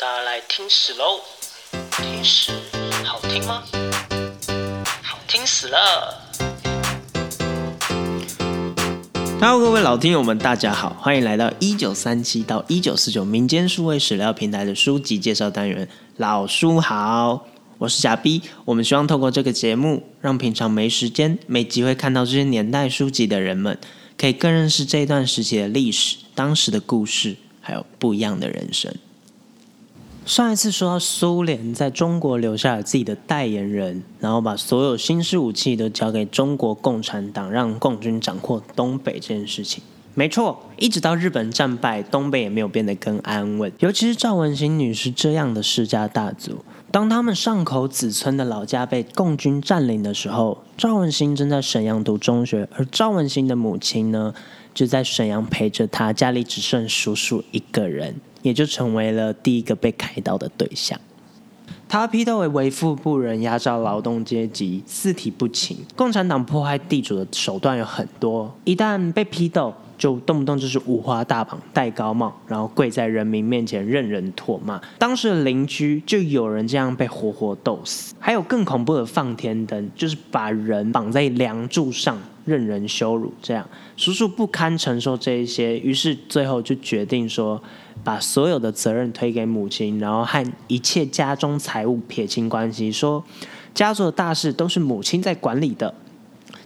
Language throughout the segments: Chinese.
大家来听史喽！听史好听吗？好听死了！Hello，各位老听友们，大家好，欢迎来到一九三七到一九四九民间数位史料平台的书籍介绍单元。老书好，我是贾 B。我们希望透过这个节目，让平常没时间、没机会看到这些年代书籍的人们，可以更认识这一段时期的历史、当时的故事，还有不一样的人生。上一次说到苏联在中国留下了自己的代言人，然后把所有新式武器都交给中国共产党，让共军掌握东北这件事情。没错，一直到日本战败，东北也没有变得更安稳。尤其是赵文新女士这样的世家大族，当他们上口子村的老家被共军占领的时候，赵文新正在沈阳读中学，而赵文新的母亲呢，就在沈阳陪着他，家里只剩叔叔一个人。也就成为了第一个被开刀的对象。他批斗为为富不仁，压榨劳动阶级，四体不勤。共产党迫害地主的手段有很多，一旦被批斗，就动不动就是五花大绑、戴高帽，然后跪在人民面前任人唾骂。当时的邻居就有人这样被活活斗死，还有更恐怖的放天灯，就是把人绑在梁柱上任人羞辱。这样叔叔不堪承受这一些，于是最后就决定说。把所有的责任推给母亲，然后和一切家中财物撇清关系，说家族的大事都是母亲在管理的。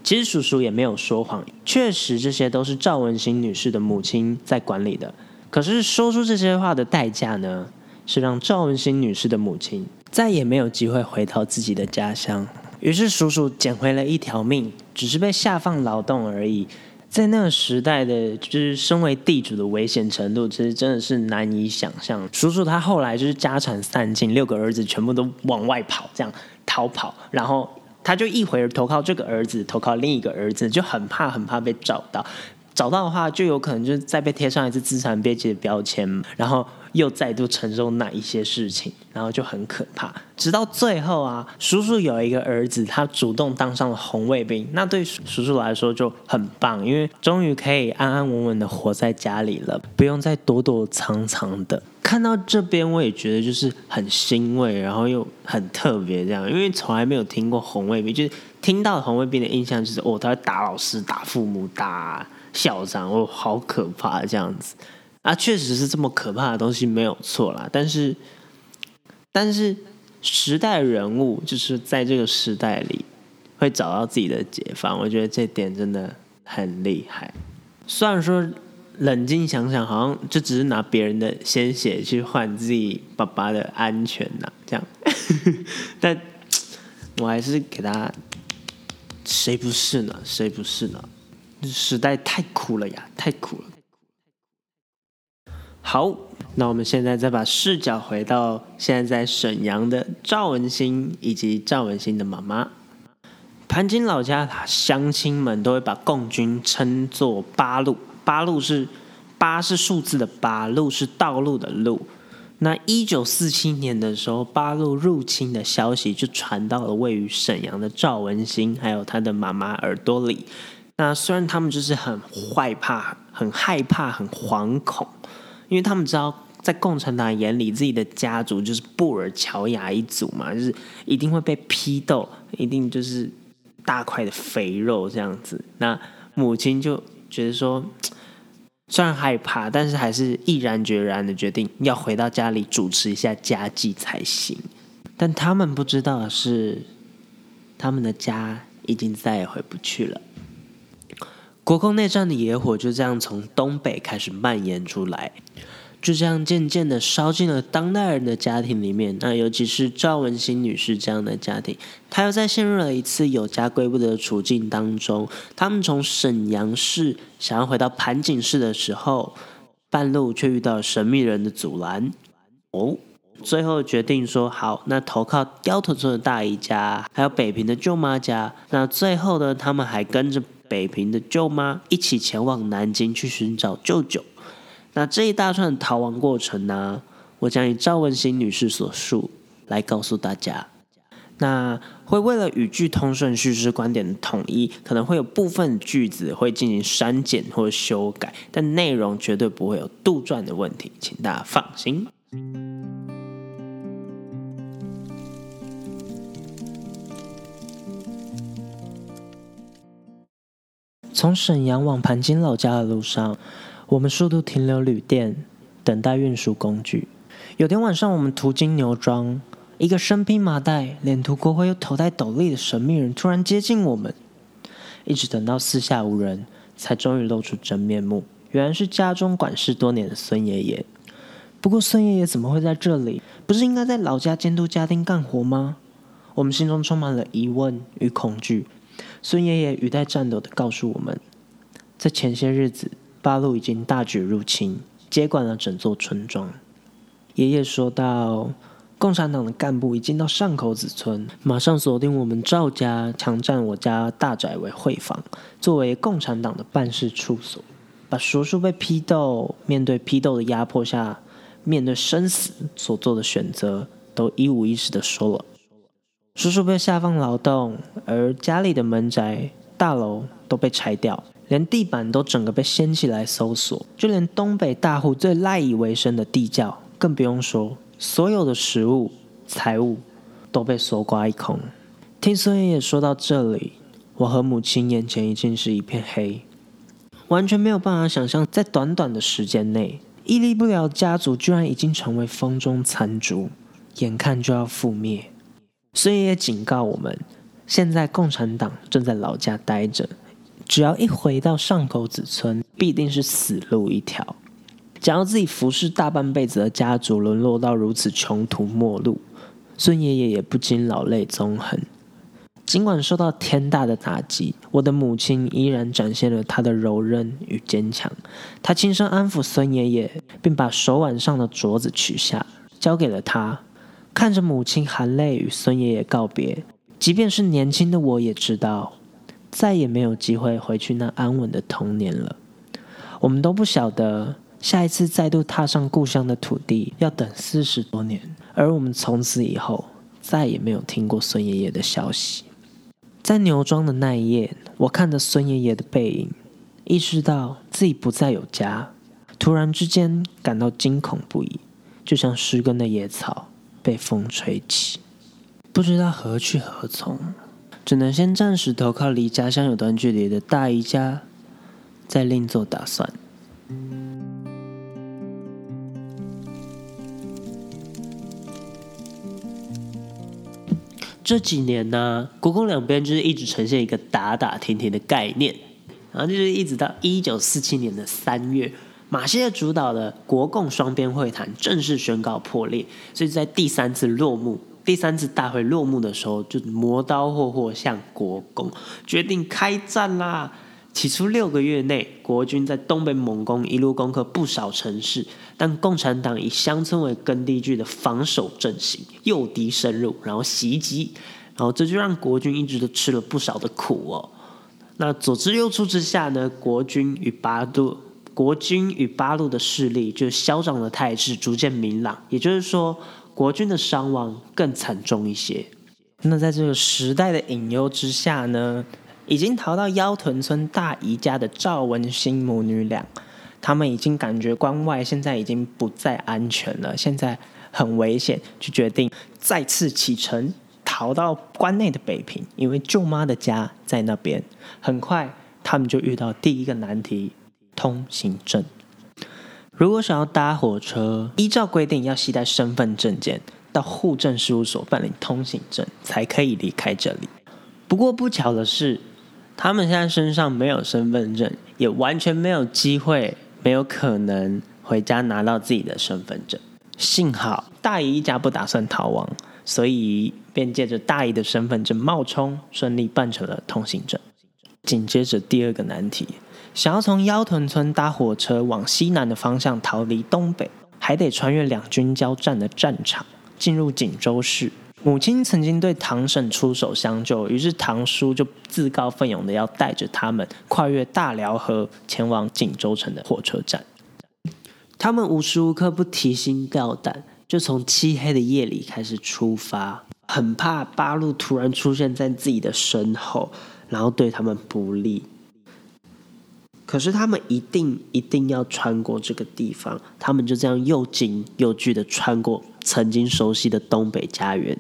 其实叔叔也没有说谎，确实这些都是赵文新女士的母亲在管理的。可是说出这些话的代价呢，是让赵文新女士的母亲再也没有机会回到自己的家乡。于是叔叔捡回了一条命，只是被下放劳动而已。在那个时代的，就是身为地主的危险程度，其实真的是难以想象。叔叔他后来就是家产散尽，六个儿子全部都往外跑，这样逃跑，然后他就一会儿投靠这个儿子，投靠另一个儿子，就很怕很怕被找到。找到的话，就有可能就是再被贴上一次资产阶级的标签，然后又再度承受那一些事情，然后就很可怕。直到最后啊，叔叔有一个儿子，他主动当上了红卫兵，那对叔叔来说就很棒，因为终于可以安安稳稳的活在家里了，不用再躲躲藏藏的。看到这边，我也觉得就是很欣慰，然后又很特别这样，因为从来没有听过红卫兵，就是听到红卫兵的印象就是哦，他会打老师、打父母、打。嚣张哦，好可怕这样子啊，确实是这么可怕的东西没有错啦。但是，但是时代人物就是在这个时代里会找到自己的解放，我觉得这点真的很厉害。虽然说冷静想想，好像就只是拿别人的鲜血去换自己爸爸的安全呐，这样。但我还是给他，谁不是呢？谁不是呢？时代太苦了呀，太苦了。好，那我们现在再把视角回到现在在沈阳的赵文新以及赵文新的妈妈。盘锦老家乡亲们都会把共军称作八路，八路是八是数字的八，路是道路的路。那一九四七年的时候，八路入侵的消息就传到了位于沈阳的赵文新还有他的妈妈耳朵里。那虽然他们就是很害怕、很害怕、很惶恐，因为他们知道在共产党眼里，自己的家族就是布尔乔亚一族嘛，就是一定会被批斗，一定就是大块的肥肉这样子。那母亲就觉得说，虽然害怕，但是还是毅然决然的决定要回到家里主持一下家计才行。但他们不知道的是，他们的家已经再也回不去了。国共内战的野火就这样从东北开始蔓延出来，就这样渐渐的烧进了当代人的家庭里面。那尤其是赵文新女士这样的家庭，她又在陷入了一次有家归不得的处境当中。他们从沈阳市想要回到盘锦市的时候，半路却遇到神秘人的阻拦。哦，最后决定说好，那投靠雕头村的大姨家，还有北平的舅妈家。那最后呢，他们还跟着。北平的舅妈一起前往南京去寻找舅舅。那这一大串逃亡过程呢，我将以赵文新女士所述来告诉大家。那会为了语句通顺、叙事观点的统一，可能会有部分句子会进行删减或修改，但内容绝对不会有杜撰的问题，请大家放心。从沈阳往盘金老家的路上，我们数度停留旅店，等待运输工具。有天晚上，我们途经牛庄，一个身披麻袋、脸涂国徽又头戴斗笠的神秘人突然接近我们，一直等到四下无人，才终于露出真面目。原来是家中管事多年的孙爷爷。不过，孙爷爷怎么会在这里？不是应该在老家监督家丁干活吗？我们心中充满了疑问与恐惧。孙爷爷语带颤抖的告诉我们，在前些日子，八路已经大举入侵，接管了整座村庄。爷爷说道：“共产党的干部已经到上口子村，马上锁定我们赵家，强占我家大宅为会房，作为共产党的办事处所。把叔叔被批斗，面对批斗的压迫下，面对生死所做的选择，都一五一十的说了。”叔叔被下放劳动，而家里的门宅、大楼都被拆掉，连地板都整个被掀起来搜索，就连东北大户最赖以为生的地窖，更不用说，所有的食物、财物都被搜刮一空。听孙爷爷说到这里，我和母亲眼前已经是一片黑，完全没有办法想象，在短短的时间内，屹立不了家族居然已经成为风中残烛，眼看就要覆灭。孙爷爷警告我们：现在共产党正在老家待着，只要一回到上口子村，必定是死路一条。假如自己服侍大半辈子的家族沦落到如此穷途末路，孙爷爷也不禁老泪纵横。尽管受到天大的打击，我的母亲依然展现了她的柔韧与坚强。她轻声安抚孙爷爷，并把手腕上的镯子取下，交给了他。看着母亲含泪与孙爷爷告别，即便是年轻的我也知道，再也没有机会回去那安稳的童年了。我们都不晓得下一次再度踏上故乡的土地要等四十多年，而我们从此以后再也没有听过孙爷爷的消息。在牛庄的那一夜，我看着孙爷爷的背影，意识到自己不再有家，突然之间感到惊恐不已，就像失根的野草。被风吹起，不知道何去何从，只能先暂时投靠离家乡有段距离的大姨家，再另做打算。这几年呢，国共两边就是一直呈现一个打打停停的概念，然后就是一直到一九四七年的三月。马歇尔主导的国共双边会谈正式宣告破裂，所以在第三次落幕、第三次大会落幕的时候，就磨刀霍霍向国共决定开战啦。起初六个月内，国军在东北猛攻，一路攻克不少城市，但共产党以乡村为根地据的防守阵型诱敌深入，然后袭击，然后这就让国军一直都吃了不少的苦哦。那左支右绌之下呢，国军与八路。国军与八路的势力就嚣张的态势逐渐明朗，也就是说，国军的伤亡更惨重一些。那在这个时代的隐忧之下呢，已经逃到腰屯村大姨家的赵文新母女俩，他们已经感觉关外现在已经不再安全了，现在很危险，就决定再次启程，逃到关内的北平，因为舅妈的家在那边。很快，他们就遇到第一个难题。通行证。如果想要搭火车，依照规定要携带身份证件到户政事务所办理通行证，才可以离开这里。不过不巧的是，他们现在身上没有身份证，也完全没有机会，没有可能回家拿到自己的身份证。幸好大姨一家不打算逃亡，所以便借着大姨的身份证冒充，顺利办成了通行证。紧接着第二个难题。想要从腰屯村搭火车往西南的方向逃离东北，还得穿越两军交战的战场，进入锦州市。母亲曾经对堂婶出手相救，于是堂叔就自告奋勇的要带着他们跨越大辽河，前往锦州城的火车站。他们无时无刻不提心吊胆，就从漆黑的夜里开始出发，很怕八路突然出现在自己的身后，然后对他们不利。可是他们一定一定要穿过这个地方，他们就这样又惊又惧的穿过曾经熟悉的东北家园。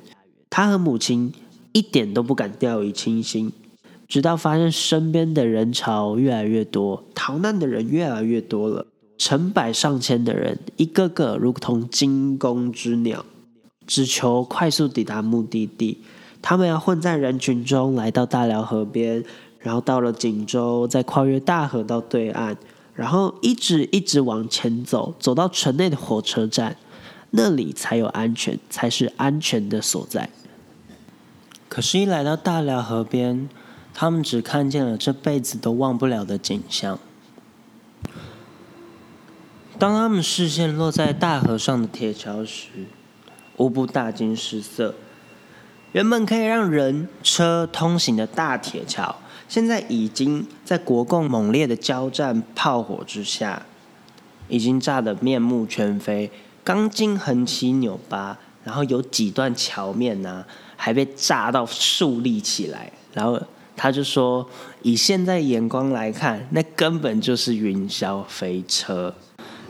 他和母亲一点都不敢掉以轻心，直到发现身边的人潮越来越多，逃难的人越来越多了，成百上千的人，一个个如同惊弓之鸟，只求快速抵达目的地。他们要混在人群中，来到大辽河边，然后到了锦州，再跨越大河到对岸，然后一直一直往前走，走到城内的火车站，那里才有安全，才是安全的所在。可是，一来到大辽河边，他们只看见了这辈子都忘不了的景象。当他们视线落在大河上的铁桥时，无不大惊失色。原本可以让人车通行的大铁桥，现在已经在国共猛烈的交战炮火之下，已经炸得面目全非，钢筋横七扭八，然后有几段桥面呢，还被炸到竖立起来。然后他就说，以现在眼光来看，那根本就是云霄飞车。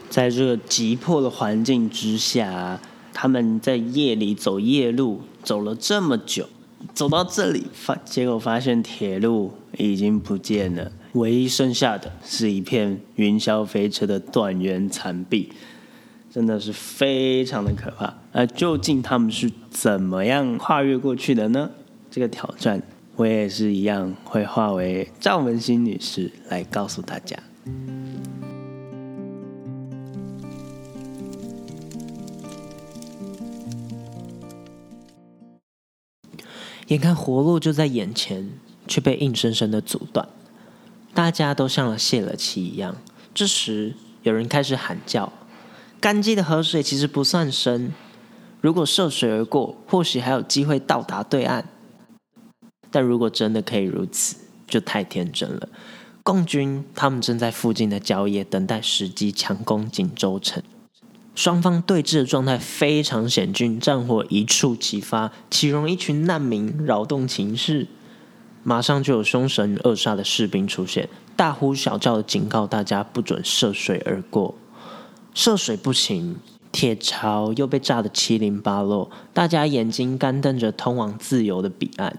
在这个急迫的环境之下。他们在夜里走夜路，走了这么久，走到这里发，结果发现铁路已经不见了，唯一剩下的是一片云霄飞车的断垣残壁，真的是非常的可怕。而究竟他们是怎么样跨越过去的呢？这个挑战，我也是一样会化为赵文心女士来告诉大家。眼看活路就在眼前，却被硬生生的阻断，大家都像泄了气一样。这时，有人开始喊叫：“干季的河水其实不算深，如果涉水而过，或许还有机会到达对岸。但如果真的可以如此，就太天真了。”共军他们正在附近的郊野等待时机，强攻锦州城。双方对峙的状态非常险峻，战火一触即发，岂容一群难民扰动情势？马上就有凶神恶煞的士兵出现，大呼小叫的警告大家不准涉水而过。涉水不行，铁桥又被炸得七零八落，大家眼睛干瞪着通往自由的彼岸。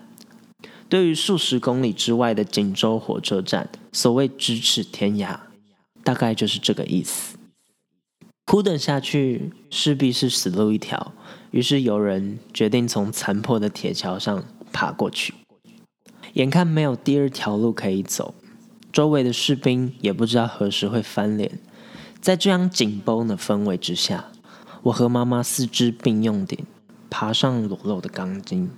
对于数十公里之外的锦州火车站，所谓咫尺天涯，大概就是这个意思。苦等下去势必是死路一条，于是有人决定从残破的铁桥上爬过去。眼看没有第二条路可以走，周围的士兵也不知道何时会翻脸。在这样紧绷的氛围之下，我和妈妈四肢并用点，爬上裸露的钢筋。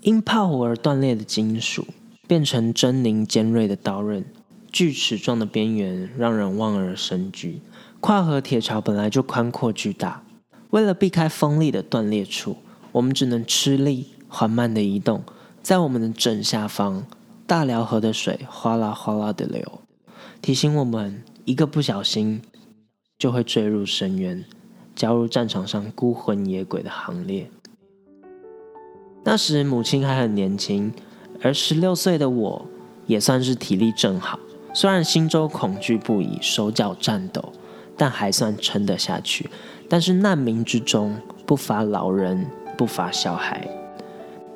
因炮火而断裂的金属变成狰狞尖锐的刀刃，锯齿状的边缘让人望而生惧。跨河铁桥本来就宽阔巨大，为了避开锋利的断裂处，我们只能吃力缓慢的移动。在我们的正下方，大辽河的水哗啦哗啦的流，提醒我们一个不小心就会坠入深渊，加入战场上孤魂野鬼的行列。那时母亲还很年轻，而十六岁的我也算是体力正好，虽然心中恐惧不已，手脚颤抖。但还算撑得下去。但是难民之中不乏老人，不乏小孩，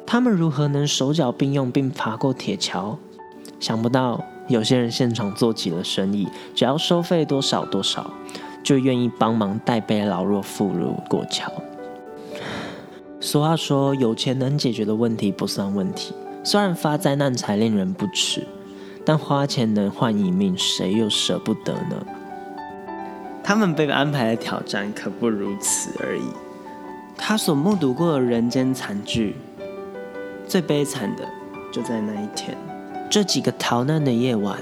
他们如何能手脚并用并爬过铁桥？想不到有些人现场做起了生意，只要收费多少多少，就愿意帮忙带背老弱妇孺过桥。俗话说，有钱能解决的问题不算问题。虽然发灾难财令人不齿，但花钱能换一命，谁又舍不得呢？他们被安排的挑战可不如此而已。他所目睹过的人间惨剧，最悲惨的就在那一天。这几个逃难的夜晚，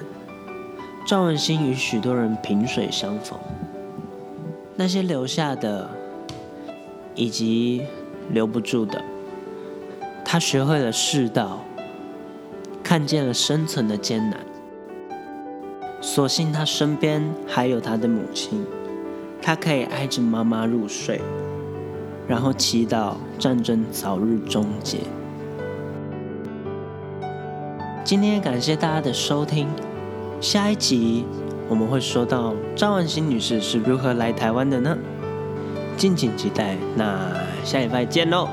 赵文新与许多人萍水相逢。那些留下的，以及留不住的，他学会了世道，看见了生存的艰难。所幸他身边还有他的母亲，他可以挨着妈妈入睡，然后祈祷战争早日终结。今天感谢大家的收听，下一集我们会说到张万新女士是如何来台湾的呢？敬请期待。那下礼拜见喽！